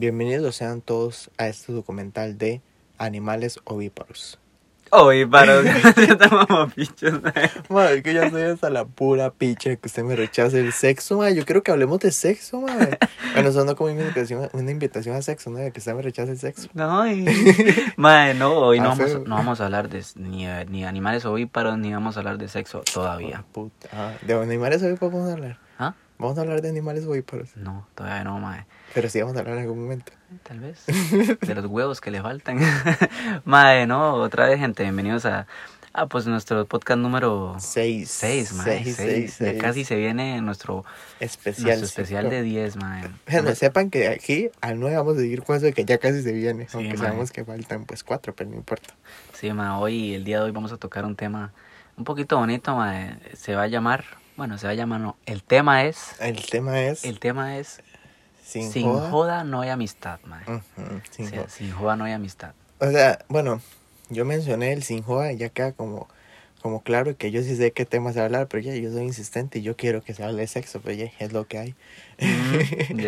Bienvenidos sean todos a este documental de animales ovíparos. Ovíparos, estamos pichos, Madre, que ya soy hasta la pura picha que usted me rechace el sexo, madre. Yo creo que hablemos de sexo, madre. Bueno, eso no como una invitación, una invitación a sexo, ¿no? De que usted me rechace el sexo. No, y... Madre, no, hoy no Ah, vamos, no vamos a hablar de ni, ni animales ovíparos, ni vamos a hablar de sexo todavía. Puta. Ah, de animales ovíparos vamos a hablar. ¿Ah? Vamos a hablar de animales ovíparos. No, todavía no, madre. Pero sí vamos a hablar en algún momento. Tal vez. De los huevos que le faltan. madre, no, otra vez, gente, bienvenidos a, a pues nuestro podcast número Seis. 6, madre. Seis, seis. seis, Ya seis. casi se viene nuestro, Especial. nuestro especial sí. de 10, madre. Bueno, sepan que aquí al 9 vamos a seguir con eso de que ya casi se viene. Sí, aunque mae. sabemos que faltan pues cuatro, pero no importa. Sí, ma, hoy, el día de hoy vamos a tocar un tema un poquito bonito, ma. Se va a llamar, bueno, se va a llamar, no. El tema es, El tema es el tema es, sin, sin, joda. joda. no hay amistad, ma. Ujú, sin O sea, joda. sin joda no hay amistad. O sea, bueno, yo mencioné el sin joda y ya queda como, como claro que yo sí sé qué tema se va a hablar, pero ya yo soy insistente y yo quiero que se hable de sexo, pero ya es lo que hay. Mm.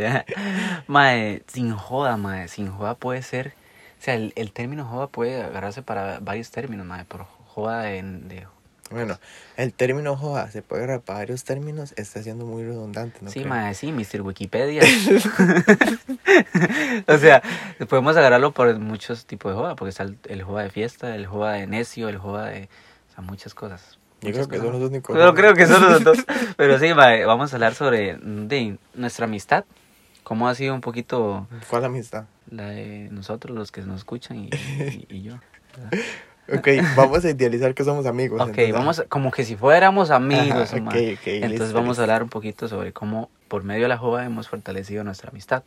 Mae, sin joda, mae, sin joda puede ser, o sea, el, el término joda puede agarrarse para varios términos, mae, por joda en, de, Bueno, el término joda se puede agarrar para varios términos, está siendo muy redundante, ¿no? sí, mae, sí, Mr. Wikipedia. o sea, podemos agarrarlo por muchos tipos de joda, porque está el, el joda de fiesta, el joda de necio, el joda de, o sea, muchas cosas. Yo Muchas creo que son los únicos. Pero creo que son los dos. Pero sí, mae, vamos a hablar sobre de, nuestra amistad, cómo ha sido un poquito ¿Cuál amistad? la de nosotros, los que nos escuchan y, y- y yo. ¿verdad? Ok, vamos a idealizar que somos amigos. Ok, entonces, vamos como que si fuéramos amigos. Ajá, ma. ok, ok, Entonces listo, vamos listo. a hablar un poquito sobre cómo por medio de la joda hemos fortalecido nuestra amistad,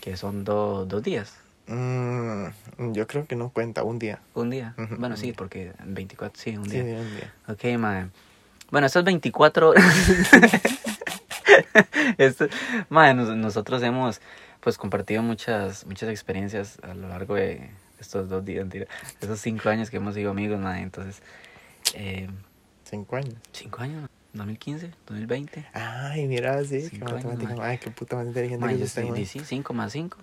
que son do- dos días, Mm, yo creo que no cuenta, un día. un día. Bueno, un sí, día. porque en 24, sí, un Sí, día. un día. Ok, mae. Bueno, estos 24 Esto- mae, nos- nosotros hemos pues compartido muchas muchas experiencias a lo largo de estos dos días, mentira, estos cinco años que hemos sido amigos, mae. Entonces, eh, Cinco años. cinco años, ¿no? 2015, 2020. Ay, mira, sí, qué Cinco años, matemática. mae. Ay, qué puta más inteligente Mae, que yo estoy de sí, 5 más 5.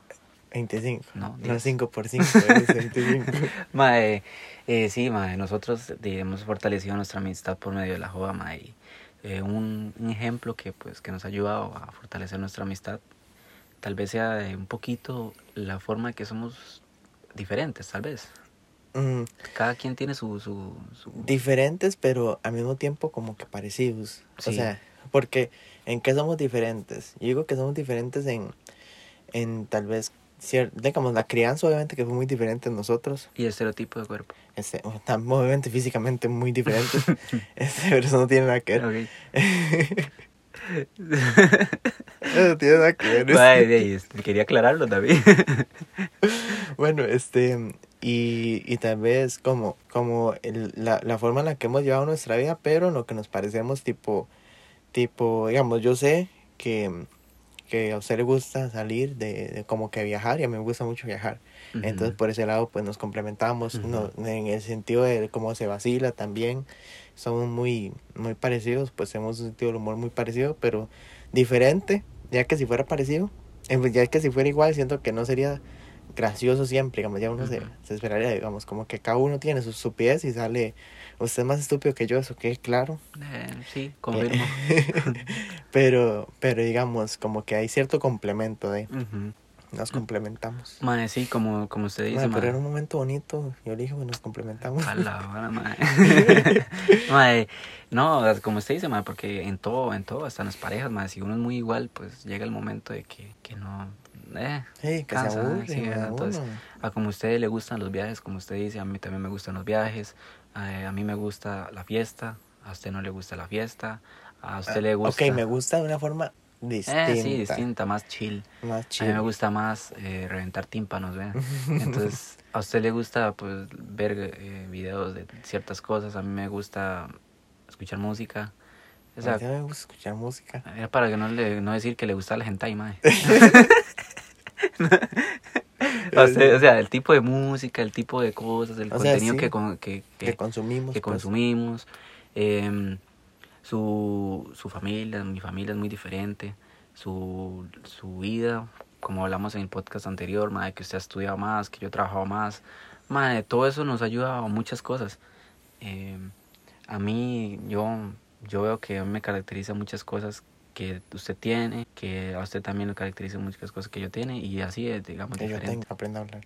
25. No, No, diez. 5 por 5, es 25. Mae, eh, sí, mae, nosotros hemos fortalecido nuestra amistad por medio de la joda, mae. y, eh, un, un ejemplo que pues que nos ha ayudado a fortalecer nuestra amistad tal vez sea eh, un poquito la forma que somos diferentes, tal vez. Mm, Cada quien tiene su... su, su- diferentes, pero al mismo tiempo como que parecidos. O Sí. sea, porque ¿en qué somos diferentes? Yo digo que somos diferentes en, en tal vez, digamos, la crianza obviamente que fue muy diferente en nosotros. y el estereotipo de cuerpo. Este, tam- obviamente físicamente muy diferentes. este, pero eso no tiene nada que ver. Ok. No tiene nada que ver. Ahí, este, quería aclararlo también. Bueno, este, y, y tal vez como, como el- la, la forma en la que hemos llevado nuestra vida, pero en lo que nos parecemos tipo, tipo, digamos, yo sé que, que a usted le gusta salir de, de como que viajar y a mí me gusta mucho viajar. Entonces por ese lado pues nos complementamos no, en el sentido de cómo se vacila también. Somos muy, muy parecidos, pues un sentido del humor muy parecido, pero diferente, ya que si fuera parecido, eh, pues, ya que si fuera igual, siento que no sería gracioso siempre, digamos, ya uno se, se esperaría, digamos, como que cada uno tiene su estupidez y sale, usted es más estúpido que yo, eso que claro, Eh, sí, confirmo. pero, pero digamos, como que hay cierto complemento de, nos complementamos. Mae, sí, como, como usted dice, Mae, pero era un momento bonito, yo le dije, bueno, nos complementamos. A la hora, mae. Mae, no, como usted dice, mae, porque en todo, en todo, hasta en las parejas, mae, si uno es muy igual, pues llega el momento de que, que no, eh, Sí, que se cansa, aburre, sí, entonces, a como a usted le gustan los viajes, como usted dice, a mí también me gustan los viajes, eh, a mí me gusta la fiesta, a usted no le gusta la fiesta, a usted le gusta... Ah, Ok, me gusta de una forma distinta. Eh, sí, distinta, más chill. Más A mí chill. me gusta más eh, reventar tímpanos, ¿ve? Entonces, a usted le gusta pues ver eh, videos de ciertas cosas, a mí me gusta escuchar música. O A mí me gusta escuchar música. era para que no le no decir que le gusta la hentai, mae. o, sea, o sea, el tipo de música, el tipo de cosas, el O sea, contenido sí, que, con- que, Que, que, consumimos. que pues. consumimos. em, su, su familia, mi familia es muy diferente. Su, su vida como hablamos en el podcast anterior, madre, que usted ha estudiado más, que yo he trabajado más. Madre, todo eso nos ayuda a muchas cosas. Eh, a mí, yo, yo veo que me caracteriza muchas cosas que usted tiene, que a usted también le caracteriza muchas cosas que yo tiene y así es, digamos, Que yo tengo, aprenda a hablar.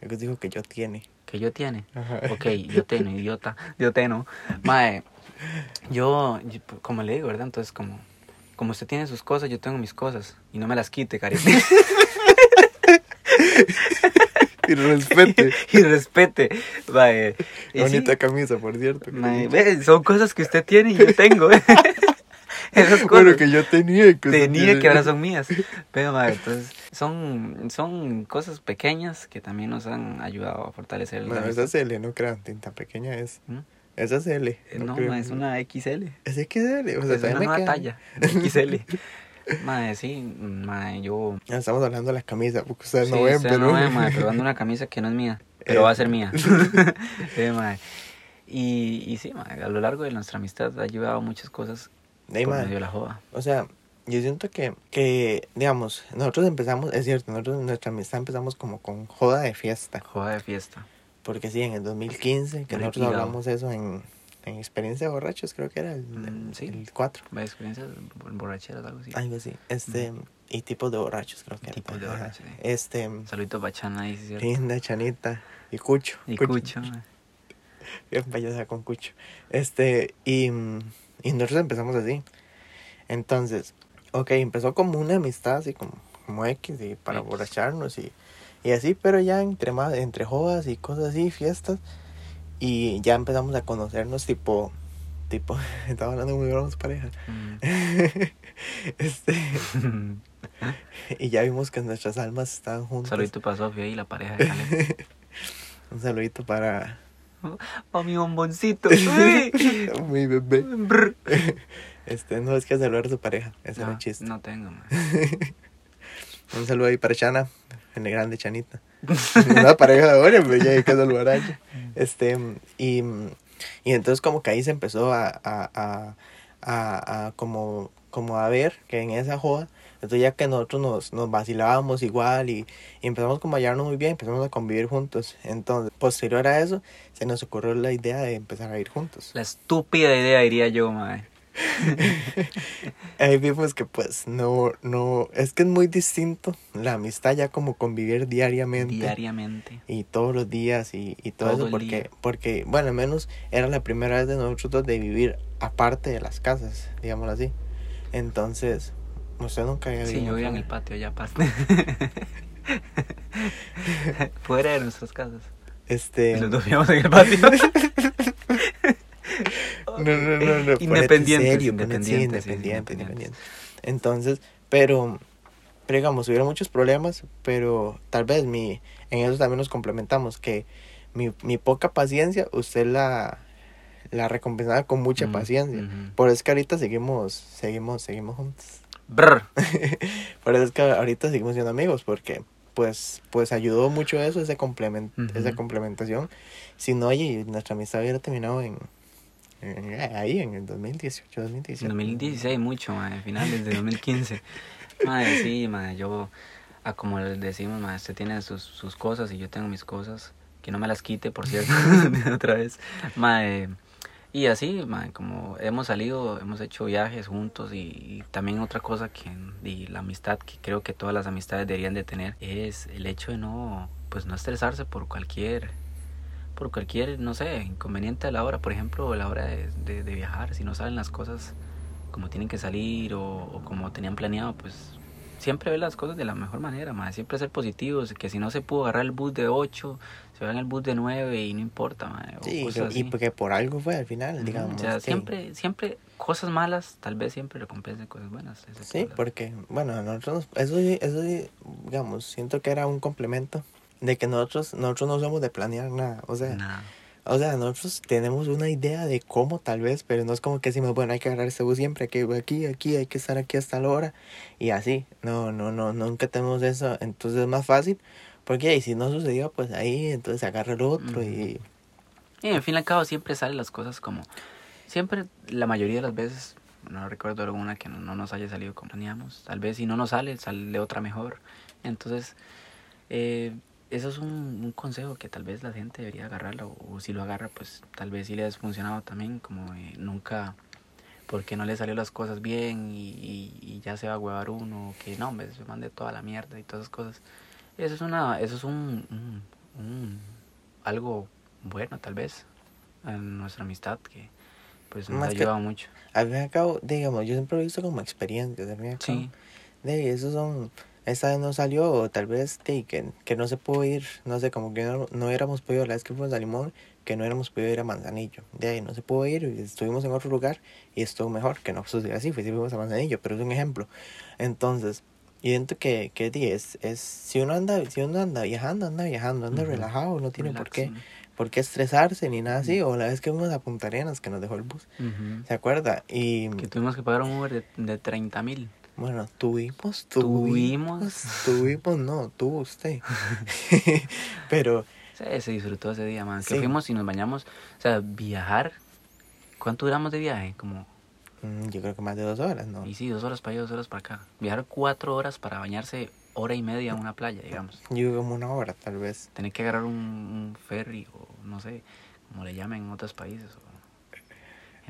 Que digo que yo tiene. Que yo tiene. Ajá. Ok, yo tengo, idiota. Yo tengo. Mae, yo, yo, como le digo, ¿verdad? Entonces, como, como usted tiene sus cosas, yo tengo mis cosas. Y no me las quite, cariño. Y respete. y respete. Mae, sí, Bonita camisa, por cierto. mae, son cosas que usted tiene y yo tengo. Esas cosas. Bueno, que yo tenía que tenía que ahora son mías. Pero, mae, entonces, son, son cosas pequeñas que también nos han ayudado a fortalecer la Bueno, esa es L, no crean, tinta pequeña es. ¿Mm? Esa es L. No, creo. mae, es una XL. Es XL, o sea, Es una nueva queda- talla, XL. Mae, sí, mae, yo... Estamos hablando de la camisa, porque ustedes sí, no ven, pero. no ven, mae, pero ando una camisa que no es mía, pero Eh. va a ser mía. Sí, mae. Y, y sí, mae, a lo largo de nuestra amistad ha ayudado a muchas cosas Ey, por la joda. O sea, yo siento que, que, digamos, nosotros empezamos, es cierto, nosotros nuestra amistad empezamos como con joda de fiesta. Joda de fiesta. Porque sí, en el 2015, que nosotros hablamos eso en, en experiencia de borrachos, creo que era el, Mm, sí. el 4, ¿Ve experiencias borracheras, algo así? algo así. Este, y tipos de borrachos, creo que era. Tipos de borrachos, sí. Este, Saludito para Chana ahí, sí, ¿cierto? Linda, Chanita y Cucho. Y Cucho. Bien payasa con Cucho. Este, y, mm, y nosotros empezamos así. Entonces, ok, empezó como una amistad, así como, como X, y para borracharnos y, y así, pero ya entre más, entre jodas y cosas así, fiestas, y ya empezamos a conocernos tipo, tipo, estaba hablando muy bromos pareja. este, Mm. y ya vimos que nuestras almas estaban juntas. Saludito para Sofía y la pareja de. Un saludito para Oh, mi bomboncito. Mi bebé. Brr. Este, no es que saludar a su pareja, ese era No, el chiste. no tengo, mae. Un saludo ahí para Chana, el grande Chanita. Una pareja de ahora, pero ya hay que saludar a ella. Este, y, y entonces como que ahí se empezó a, a, a, a, a como, como a ver que en esa joda, entonces ya que nosotros nos, nos vacilábamos igual y, y empezamos como a hallarnos muy bien, empezamos a convivir juntos. Entonces, posterior a eso, se nos ocurrió la idea de empezar a ir juntos. La estúpida idea, diría yo, mae. Ahí vimos que pues no, no, es que es muy distinto la amistad ya como convivir diariamente. Diariamente. y todos los días y, y todo, Todo eso porque día. porque bueno al menos era la primera vez de nosotros dos de vivir aparte de las casas digámoslo así entonces usted nunca había Sí, yo vivía en el patio allá aparte. Fuera de nuestras casas. este Y los dos vivíamos en el patio. no no no no Independientes, serio, sí, independientes, sí, independiente independiente entonces pero pero digamos hubieron muchos problemas pero tal vez mi en eso también nos complementamos que mi, mi poca paciencia usted la la recompensaba con mucha Mm, paciencia. Por eso es que ahorita seguimos, seguimos, seguimos juntos. Brr. Por eso es que ahorita seguimos siendo amigos, porque pues, pues ayudó mucho eso, ese complement, esa complementación. Si no, oye, nuestra amistad hubiera terminado en, en- ahí, en el 2018, 2017. En 2016 mucho, mae, finales de 2015. Madre, sí, madre, yo, a como les decimos, madre, usted tiene sus, sus cosas y yo tengo mis cosas, que no me las quite, por cierto, otra vez. Madre, y así, como hemos salido, hemos hecho viajes juntos y, también otra cosa que, y la amistad que creo que todas las amistades deberían de tener, es el hecho de no, pues no estresarse por cualquier por cualquier, no sé, inconveniente a la hora, por ejemplo, a la hora de, viajar, si no salen las cosas como tienen que salir o como tenían planeado, pues siempre ver las cosas de la mejor manera, más siempre ser positivos, que si no se pudo agarrar el bus de 8, se va en el bus de 9 y no importa, Sí, y porque por algo fue al final, digamos. o sea, sí. siempre, siempre cosas malas, tal vez siempre recompensen cosas buenas. Sí, porque, bueno, nosotros, eso eso digamos, siento que era un complemento de que nosotros, nosotros no somos de planear nada, o sea, Nada. O sea, nosotros tenemos una idea de cómo tal vez, pero no es como que decimos, bueno, hay que agarrar este bus siempre, hay que ir aquí, aquí, hay que estar aquí hasta la hora y así. No, no, no, nunca tenemos eso. Entonces es más fácil, porque ahí si no sucedió, pues ahí, entonces agarra el otro y... Y en fin y al cabo siempre salen las cosas como... Siempre, la mayoría de las veces, no recuerdo alguna que no, no nos haya salido como planeamos. Tal vez si no nos sale, sale otra mejor. Entonces, eh, eso es un, un, consejo que tal vez la gente debería agarrarlo. O, si lo agarra, pues tal vez sí le ha funcionado también. Como eh, nunca, porque no le salió las cosas bien y, y, y ya se va a huevar uno. Que no, me se mande toda la mierda y todas esas cosas. Eso es, una, eso es un, un, un algo bueno, tal vez, en nuestra amistad que pues nos Más ha que- ayudado mucho. Al fin y al cabo, digamos, yo siempre lo he visto como experiencias. Al fin y al cabo. Sí, De esos son. Esta vez no salió, o tal vez que, que no se pudo ir, no sé, como que no, no hubiéramos podido, la vez que fuimos a Limón, que no hubiéramos podido ir a Manzanillo. De ahí no se pudo ir, estuvimos en otro lugar y estuvo mejor, que no sucedió así, fuimos a Manzanillo, pero es un ejemplo. Entonces, y siento que, que di, es, es, si uno anda, si uno anda viajando, anda viajando, anda relajado, no tiene por qué, por qué estresarse ni nada así, o la vez que fuimos a Punta Arenas, que nos dejó el bus, Ujú. ¿se acuerda? Y Que tuvimos que pagar un Uber de, de 30 mil. Bueno, tuvimos, Tuvimos. tuvimos, no, tuvo usted. Pero, Se, se disfrutó ese día, man. Que Sí. fuimos y nos bañamos. O sea, viajar. ¿Cuánto duramos de viaje? Como, mm, yo creo que más de dos horas, ¿no? y sí, dos horas para allá, dos horas para acá. Viajar cuatro horas para bañarse hora y media en una playa, digamos. Yo como una hora, tal vez. Tener que agarrar un, un ferry o no sé, como le llamen en otros países. O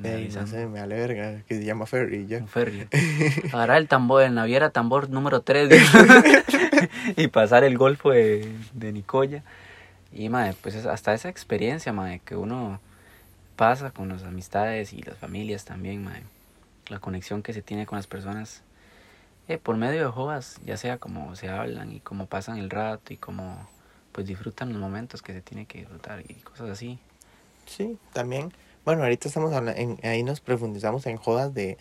Eh, no sé, me vale verga, que se llama ferry, ya. Ferry. Agarrar el tambor, el naviera tambor número 3 y pasar el golfo de, de Nicoya. Y madre, pues es- hasta esa experiencia, madre, que uno pasa con las amistades y las familias también, madre. La conexión que se tiene con las personas eh, por medio de jodas, ya sea como se hablan y cómo pasan el rato y cómo pues disfrutan los momentos que se tiene que disfrutar y cosas así. Sí, también. Bueno, ahorita estamos hablando, ahí nos profundizamos en jodas de,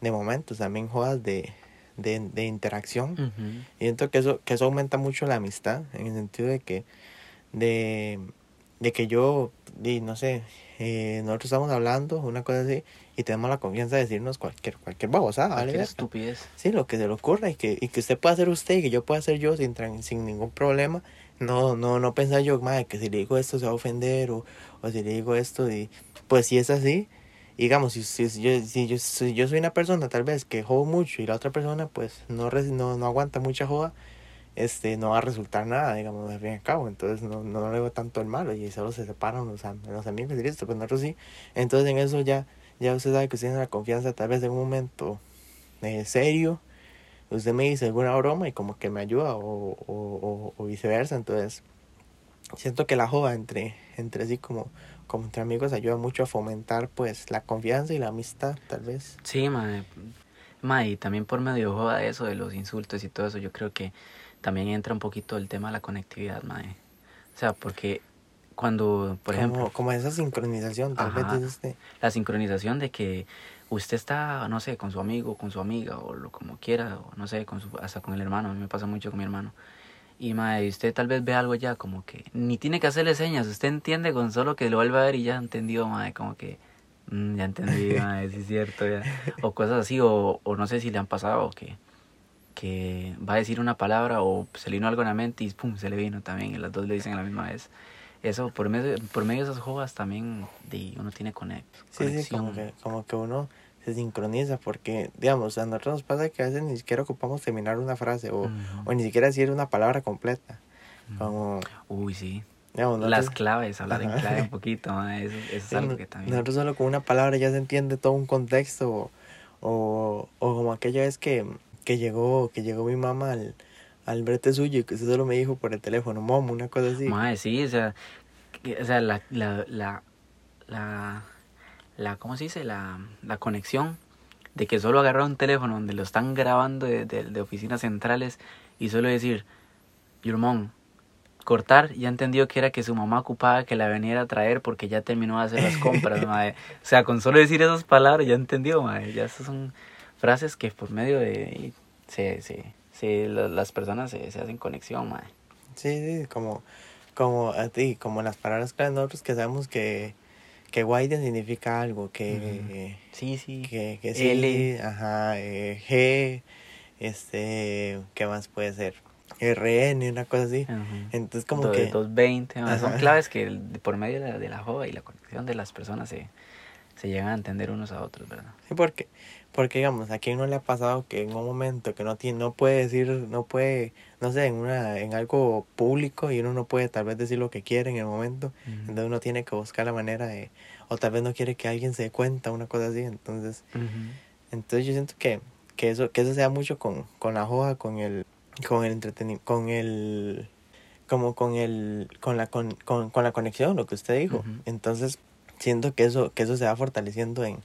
de momentos, también jodas de, de, de interacción. Y siento que eso, que eso aumenta mucho la amistad, en el sentido de que, de, de que yo, di, no sé, eh, nosotros estamos hablando, una cosa así, y tenemos la confianza de decirnos cualquier, cualquier babosada, ¿vale? Estupidez. Sí, lo que se le ocurra, y que, y que usted pueda ser usted, y que yo pueda ser yo sin, sin ningún problema. No, no, no pensar yo, madre, que si le digo esto se va a ofender, o, o si le digo esto, y pues si es así, digamos, si, si, yo, si, yo, si yo soy una persona tal vez que jodo mucho y la otra persona pues no, no, no aguanta mucha joda, este, no va a resultar nada, digamos, al fin y al cabo, entonces no, no le veo tanto el malo y solo se separan los, los amigos y listo, pues nosotros sí, entonces en eso ya, ya usted sabe que usted tiene la confianza tal vez en un momento eh, serio, usted me dice alguna broma y como que me ayuda o, o, o, o viceversa, entonces siento que la joda entre, entre sí como, como entre amigos ayuda mucho a fomentar pues la confianza y la amistad tal vez. Sí, mae. Mae, y también por medio de joda eso de los insultos y todo eso, yo creo que también entra un poquito el tema de la conectividad, mae. O sea, porque cuando, por como, ejemplo, como esa sincronización tal Ajá. vez este la sincronización de que usted está, no sé, con su amigo, con su amiga, o lo como quiera, o no sé, con su, hasta con el hermano, a mí me pasa mucho con mi hermano. Y mae, usted tal vez ve algo ya como que ni tiene que hacerle señas, usted entiende con solo que lo vuelva a ver y ya entendió, mae, como que mm, ya entendí, mae, sí es cierto, ya. O cosas así, o, o no sé si le han pasado que, que va a decir una palabra o se le vino algo en la mente y pum, se le vino también, y las dos le dicen a la misma vez. Eso, por medio, por medio de esas jodas también de, uno tiene conect, sí sí como conexión. que como que uno se sincroniza porque digamos a nosotros nos pasa que a veces ni siquiera ocupamos terminar una frase o, ni siquiera decir una palabra completa. Como Uy, sí. digamos Las claves, hablar en clave un poquito, eso, eso es Sí, algo que también... Nosotros solo con una palabra ya se entiende todo un contexto o, o, o como aquella vez que, que llegó que llegó mi mamá al, al brete suyo y que usted solo me dijo por el teléfono, mom, una cosa así. Mae, sí, o sea, que- o sea la, la, la, la, la, ¿cómo se dice? La, la conexión de que solo agarrar un teléfono donde lo están grabando de, de, de oficinas centrales y solo decir, your mom, cortar, ya entendió que era que su mamá ocupaba que la veniera a traer porque ya terminó de hacer las compras, mae. O sea, con solo decir esas palabras ya entendió, mae. Ya esas son frases que por medio de... Se, se, se, la- las personas se, se hacen conexión, mae. Sí, sí, como, como a ti, como las palabras clave nosotros que sabemos que, que Guaiden significa algo, que, Sí, sí. que, que sí, L. ajá, eh, G, este, ¿qué más puede ser? RN, una cosa así. Ujú. Entonces como Do- que... 220, mae, son claves que el- por medio de la, de la joda y la conexión de las personas se, se llegan a entender unos a otros, ¿verdad? Sí, porque, porque digamos, a quién no le ha pasado que en un momento que no tiene, no puede decir, no puede, no sé, en una, en algo público y uno no puede tal vez decir lo que quiere en el momento, entonces uno tiene que buscar la manera de, o tal vez no quiere que alguien se dé cuenta, una cosa así, entonces, entonces yo siento que, que eso, que eso se da mucho con, con la joda, con el, con el entretenimiento, con el, como con el, con la, con, con, con la conexión, lo que usted dijo, entonces siento que eso, que eso se va fortaleciendo en,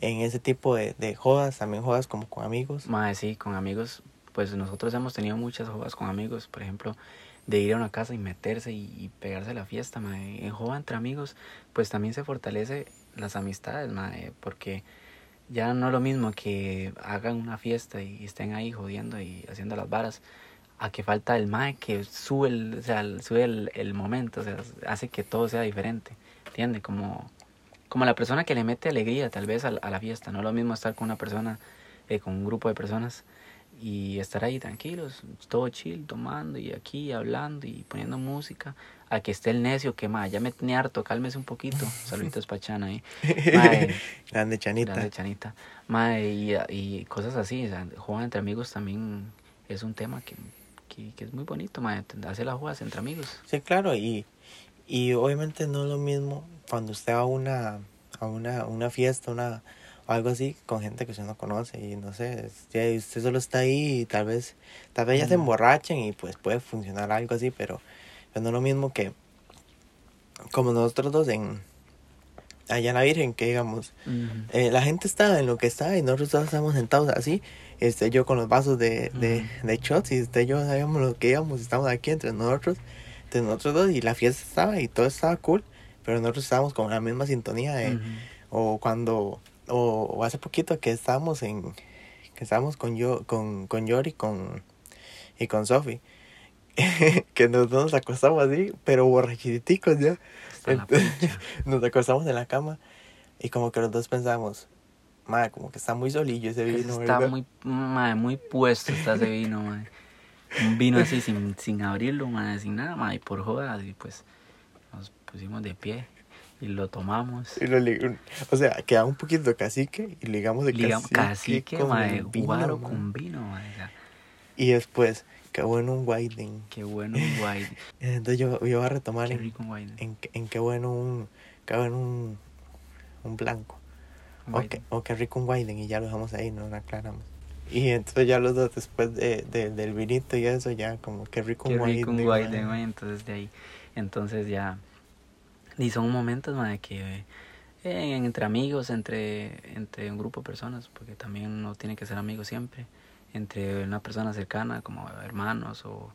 en ese tipo de, de jodas, también jodas como con amigos. Mae, sí, con amigos, pues nosotros hemos tenido muchas jodas con amigos, por ejemplo, de ir a una casa y meterse y, y pegarse a la fiesta, mae. En joda entre amigos, pues también se fortalece las amistades, mae, porque ya no es lo mismo que hagan una fiesta y estén ahí jodiendo y haciendo las varas, a que falta el mae que sube el, o sea, sube el, el momento, o sea, hace que todo sea diferente, ¿entiende? Como, como la persona que le mete alegría tal vez a, a la fiesta, no es lo mismo estar con una persona, eh, con un grupo de personas y estar ahí tranquilos, todo chill, tomando y aquí hablando y poniendo música, a que esté el necio que, ma, ya me tenía harto, cálmese un poquito, saluditos pa' Chana ahí, Mae, Grande chanita. grande Chanita, ma, y, y cosas así, o sea, jugar entre amigos también es un tema que, que, que es muy bonito, ma, hacer las jugadas entre amigos. Sí, claro, y, y obviamente no es lo mismo cuando usted va a una, a una, una fiesta, una, o algo así, con gente que usted no conoce y no sé, usted solo está ahí y tal vez, tal vez ya se emborrachen y pues puede funcionar algo así, pero, pero no es lo mismo que como nosotros dos en allá en la Virgen, que digamos, eh, la gente está en lo que está y nosotros todos estamos sentados así, este, yo con los vasos de, de, shots y usted y yo sabíamos lo que íbamos, estamos aquí entre nosotros, entre nosotros dos y la fiesta estaba y todo estaba cool, pero nosotros estábamos con la misma sintonía de, o cuando, o, o hace poquito que estábamos en, que estábamos con yo, con, con Yori con, y con Sofi, que nos, nos acostamos así, pero borrachiticos ya, Entonces- nos acostamos en la cama y como que los dos pensamos, madre, como que está muy solillo ese vino, está ¿verdad?". muy, mae, muy puesto está ese vino, mae. Un vino así sin, sin abrirlo, mae, sin nada, mae, y por jodas, y pues nos pusimos de pie y lo tomamos. Y lo o sea, queda un poquito cacique y ligamos de Ligamos cacique, cacique, con mae, vino, guaro con vino, mae, o sea, Y después, qué bueno un whiting. qué bueno un guay, Entonces yo, yo voy a retomar qué en, rico en, qué- en qué bueno un, qué bueno un, un blanco. un O qué, o qué rico un whiting y ya lo dejamos ahí, no lo aclaramos. Y entonces ya los dos después de, de- del vinito y eso ya como qué rico un rico un whiting, guay mae, entonces de ahí, entonces ya, y son momentos, mae, que eh, entre amigos, entre, entre un grupo de personas, porque también uno tiene que ser amigo siempre, entre una persona cercana, como hermanos o,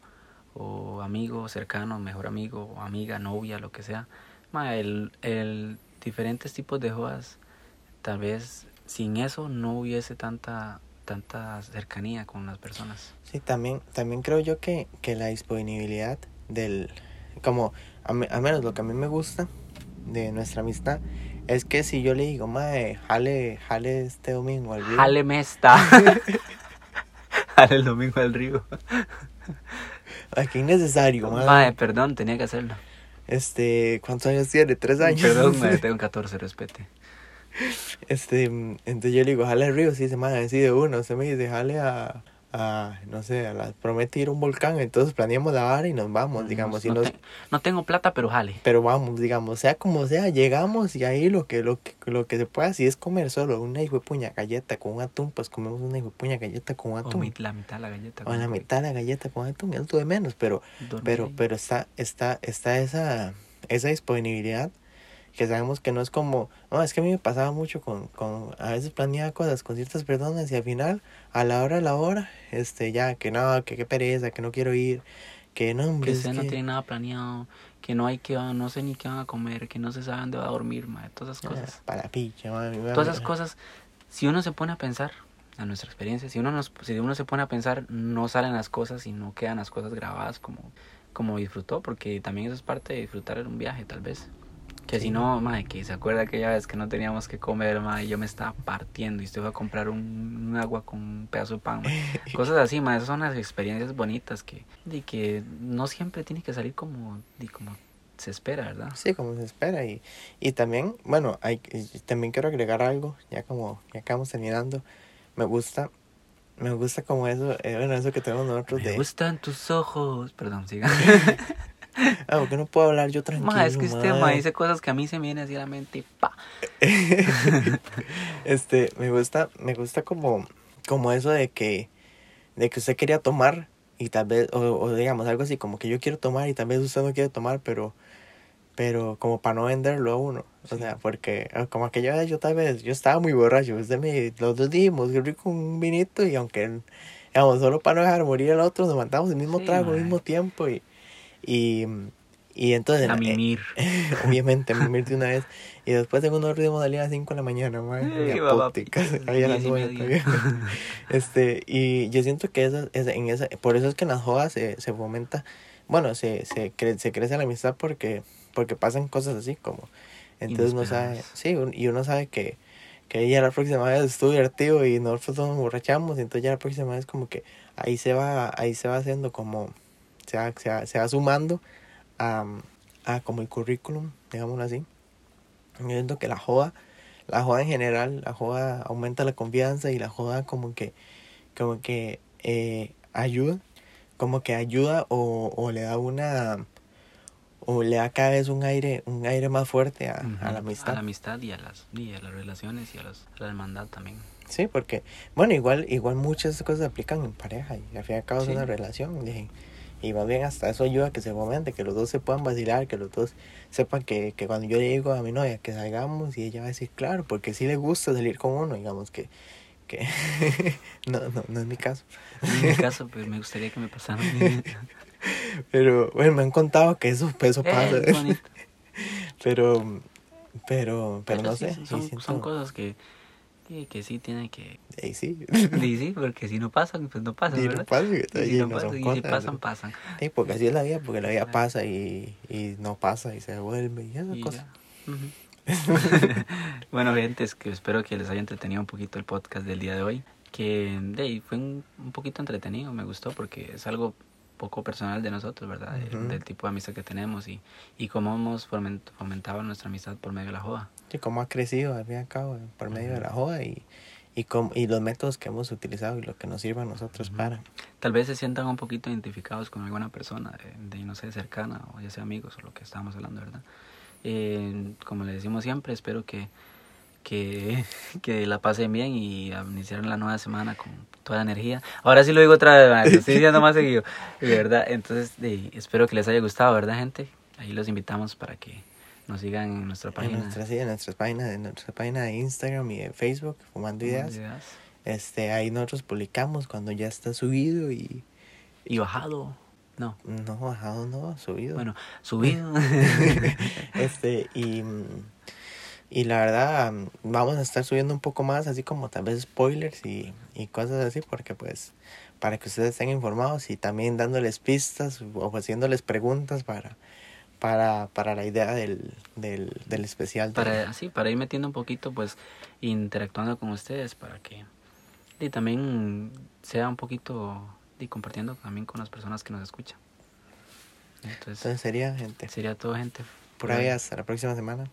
o amigo cercano, mejor amigo o amiga, novia, lo que sea, mae, el, el diferentes tipos de jodas, tal vez sin eso no hubiese tanta tanta cercanía con las personas. Sí, también, también creo yo que, que la disponibilidad del, como, a, me- al menos lo que a mí me gusta de nuestra amistad, es que si yo le digo, mae, jale, jale este domingo al río", Jale mesta. Jale el domingo al río. Ay, qué innecesario, mae. Mae, perdón, tenía que hacerlo. Este, ¿cuántos años tiene? ¿Tres años? Perdón, mae, tengo 14, respete. Este, entonces yo le digo, jale al río, sí, se me decide uno, se me dice, jale a, a, no sé, a la, promete ir a un volcán, entonces planeamos la vara y nos vamos, digamos, y no, nos, te- no tengo plata, pero jale. pero vamos, digamos, sea como sea, llegamos y ahí lo que, lo que, lo que se pueda, si es comer solo una hijo de puña galleta con un atún, pues comemos una hijo de puña galleta con un O atún. mi- la mitad de la galleta. O la mitad de la galleta con atún, es de menos, pero, Dormir pero, ahí. pero está, está, está esa, esa disponibilidad que sabemos que no es como, no, es que a mí me pasaba mucho con, con, a veces planeaba cosas con ciertas personas y al final, a la hora, a la hora, este, ya, que no, que qué pereza, que no quiero ir, que no, hombre, que usted no que- tiene nada planeado, que no hay que, no sé ni qué van a comer, que no se sabe dónde va a dormir, mae, todas esas ah, cosas. para picha. Todas esas cosas, si uno se pone a pensar, a nuestra experiencia, si uno, nos, si uno se pone a pensar, no salen las cosas y no quedan las cosas grabadas como, como disfrutó, porque también eso es parte de disfrutar un viaje, tal vez. Que si no, mae, que se acuerda aquella vez que no teníamos que comer, y yo me estaba partiendo y usted fue a comprar un, un agua con un pedazo de pan. Cosas así, mae, esas son las experiencias bonitas que, de que no siempre tiene que salir como, de como se espera, ¿verdad? Sí, como se espera. Y, y también, bueno, hay, también quiero agregar algo, ya como ya acabamos terminando. Me gusta, me gusta como eso, eh, bueno, eso que tenemos nosotros Me de... gustan tus ojos. Perdón, siga. Ah, porque no puedo hablar yo tranquilo. Ma, es que mae? ma dice cosas que a mí se me vienen así a la mente y pa. este, me gusta, me gusta como, como eso de que, de que usted quería tomar y tal vez, o, o digamos algo así, como que yo quiero tomar y tal vez usted no quiere tomar, pero, pero como para no venderlo a uno. O Sí. sea, porque ah, como aquella vez yo tal vez, yo estaba muy borracho, usted me, los dos dijimos, qué rico un vinito y aunque, digamos, solo para no dejar morir al otro, nos mandamos el mismo Sí, trago al mismo tiempo y, y, y entonces... A eh, mimir. obviamente, mimir de una vez. Y después en unos ritmos salía a las 5 de la mañana, a había a las diez y 9 media. todavía. Este, y yo siento que esa, esa- en esa, por eso es que en las jodas se, se fomenta, bueno, se, se, cre- se crece la amistad porque, porque pasan cosas así como, entonces uno sabe, sí, un- y uno sabe que, que ya la próxima vez estuvo divertido y nosotros nos borrachamos, y entonces ya la próxima vez como que ahí se va, ahí se va haciendo como, se va, se va, se va sumando a, a como el currículum, digámoslo así. Yo siento que la joda, la joda en general, la joda aumenta la confianza y la joda como que, como que eh, ayuda, como que ayuda o, o le da una, o le da cada vez un aire, un aire más fuerte a, a Ujú, la amistad. A la amistad y a las, y a las relaciones y a, los, a la hermandad también. Sí, porque, bueno, igual, igual muchas cosas se aplican en pareja y al fin y al cabo Sí. es una relación. Y, y más bien hasta eso ayuda a que se fomente, que los dos se puedan vacilar, que los dos sepan que, que cuando yo le digo a mi novia que salgamos y ella va a decir, claro, porque sí le gusta salir con uno, digamos que, que no, no, no es mi caso. En mi caso, pues me gustaría que me pasara. Pero bueno, me han contado que eso, eso pasa. Eh, es bonito. pero, pero, pero no sí, sé. son cosas que, que, que sí tienen que... y sí. Y sí, porque si no pasan, pues no pasan, Y no ¿verdad? pasa, y Y si no no pasan, son y si cosas, pasan, ¿no? pasan. Sí, porque así es la vida, porque la vida pasa y, y no pasa y se devuelve y esas Y cosas. ya. Ujú. bueno, gente, es que espero que les haya entretenido un poquito el podcast del día de hoy. Que ahí, fue un, un poquito entretenido, me gustó porque es algo poco personal de nosotros, ¿verdad? De- Ujú. Del tipo de amistad que tenemos y, y cómo hemos foment- fomentado nuestra amistad por medio de la joda. Sí, cómo ha crecido al fin y al cabo por medio de Ujú. la joda y, y, cómo- y los métodos que hemos utilizado y lo que nos sirve a nosotros Ujú. para. Tal vez se sientan un poquito identificados con alguna persona de, de, no sé, cercana o ya sea amigos o lo que estábamos hablando, ¿verdad? Eh, como le decimos siempre, espero que, que, que la pasen bien y a iniciar la nueva semana con toda la energía. Ahora sí lo digo otra vez, man, lo estoy diciendo más seguido, de verdad. Entonces, de- espero que les haya gustado, ¿verdad, gente? Ahí los invitamos para que nos sigan en nuestra En página. nuestras, sí, en nuestras páginas, en nuestra página de Instagram y de Facebook, Fumando Ideas. Ideas. Este, ahí nosotros publicamos cuando ya está subido y Y bajado. No, no bajado, no, subido. bueno, subido. este, y, y la verdad, vamos a estar subiendo un poco más, así como tal vez spoilers y, y cosas así, porque pues, para que ustedes estén informados y también dándoles pistas o haciéndoles preguntas para, para, para la idea del, del, del especial. para así para ir metiendo un poquito pues interactuando con ustedes para que y también sea un poquito y compartiendo también con las personas que nos escuchan entonces Entonces sería, gente, sería todo gente por ahí hasta la próxima semana.